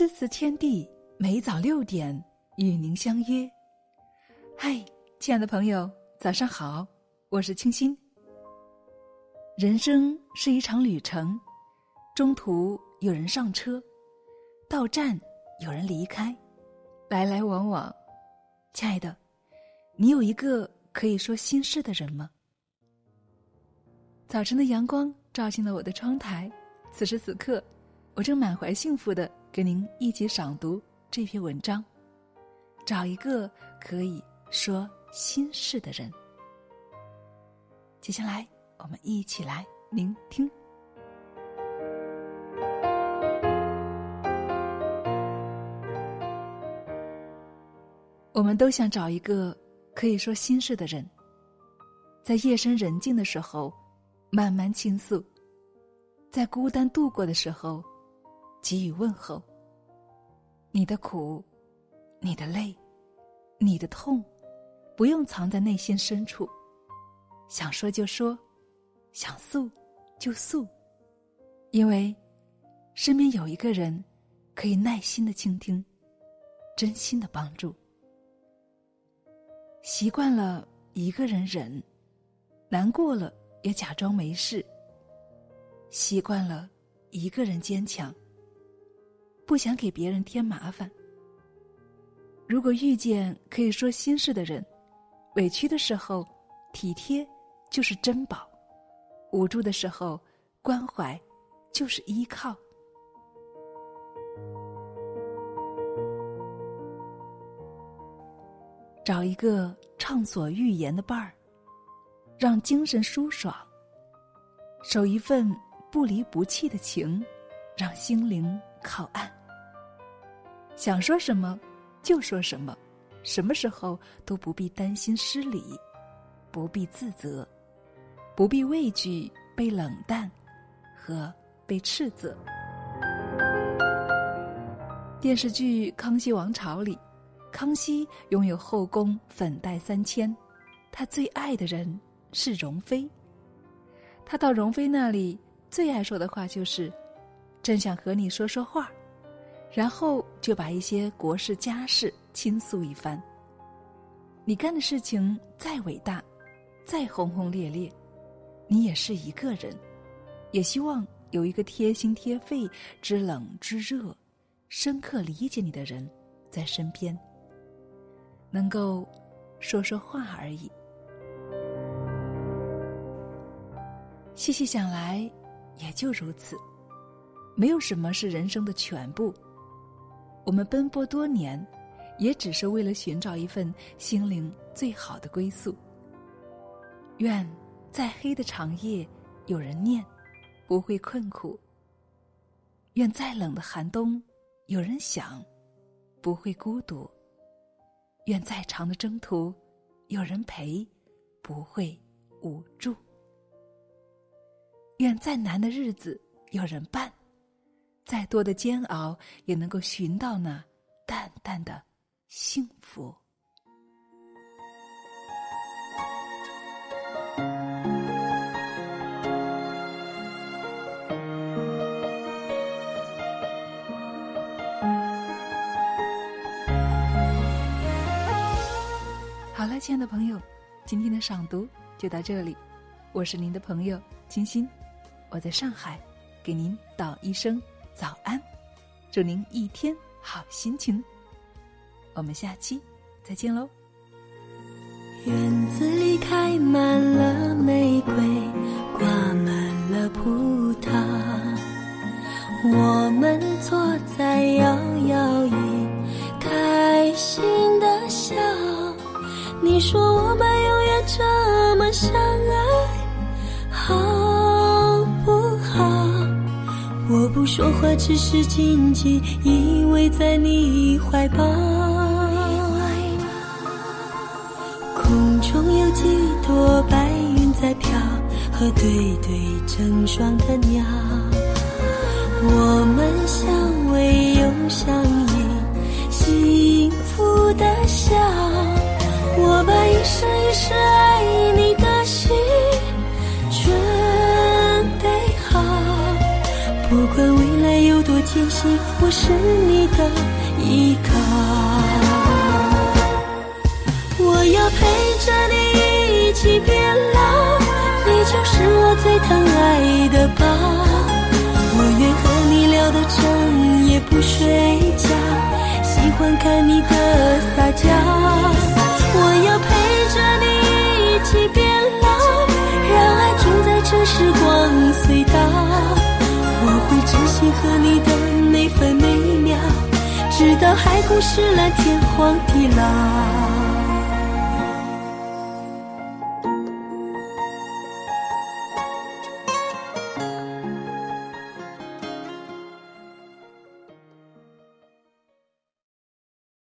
诗词天地，每早六点与您相约。嗨，亲爱的朋友，早上好，我是清新。人生是一场旅程，中途有人上车，到站有人离开，来来往往。亲爱的，你有一个可以说心事的人吗？早晨的阳光照进了我的窗台，此时此刻，我正满怀幸福的。跟您一起赏读这篇文章，找一个可以说心事的人。接下来，我们一起来聆听。我们都想找一个可以说心事的人，在夜深人静的时候慢慢倾诉，在孤单度过的时候。给予问候。你的苦，你的泪，你的痛，不用藏在内心深处，想说就说，想诉就诉，因为身边有一个人可以耐心的倾听，真心的帮助。习惯了一个人忍，难过了也假装没事。习惯了一个人坚强。不想给别人添麻烦。如果遇见可以说心事的人，委屈的时候，体贴就是珍宝；无助的时候，关怀就是依靠。找一个畅所欲言的伴儿，让精神舒爽；守一份不离不弃的情，让心灵靠岸。想说什么，就说什么，什么时候都不必担心失礼，不必自责，不必畏惧被冷淡和被斥责。电视剧《康熙王朝》里，康熙拥有后宫粉黛三千，他最爱的人是容妃。他到容妃那里最爱说的话就是：“朕想和你说说话。”然后就把一些国事家事倾诉一番。你干的事情再伟大，再轰轰烈烈，你也是一个人，也希望有一个贴心贴肺、知冷知热、深刻理解你的人在身边，能够说说话而已。细细想来，也就如此，没有什么是人生的全部。我们奔波多年，也只是为了寻找一份心灵最好的归宿。愿再黑的长夜有人念，不会困苦；愿再冷的寒冬有人想，不会孤独；愿再长的征途有人陪，不会无助；愿再难的日子有人伴。再多的煎熬，也能够寻到那淡淡的幸福。好了，亲爱的朋友，今天的赏读就到这里。我是您的朋友金鑫，我在上海，给您道一声。早安，祝您一天好心情。我们下期再见喽。院子里开满了玫瑰，挂满了葡萄。我们坐在摇摇椅，开心的笑。你说我们永远这么相爱，说话，只是紧紧依偎在你怀抱。空中有几朵白云在飘，和对对成双的鸟。我们相偎又相依，幸福的笑。我把一生一世爱不管未来有多艰辛，我是你的依靠。我要陪着你一起变老，你就是我最疼爱的宝。我愿和你聊到整夜不睡觉，喜欢看你的撒娇。我要陪着你一起变老，让爱停在这时光隧道。我会珍惜和你的每分每秒，直到海枯石烂，天荒地老。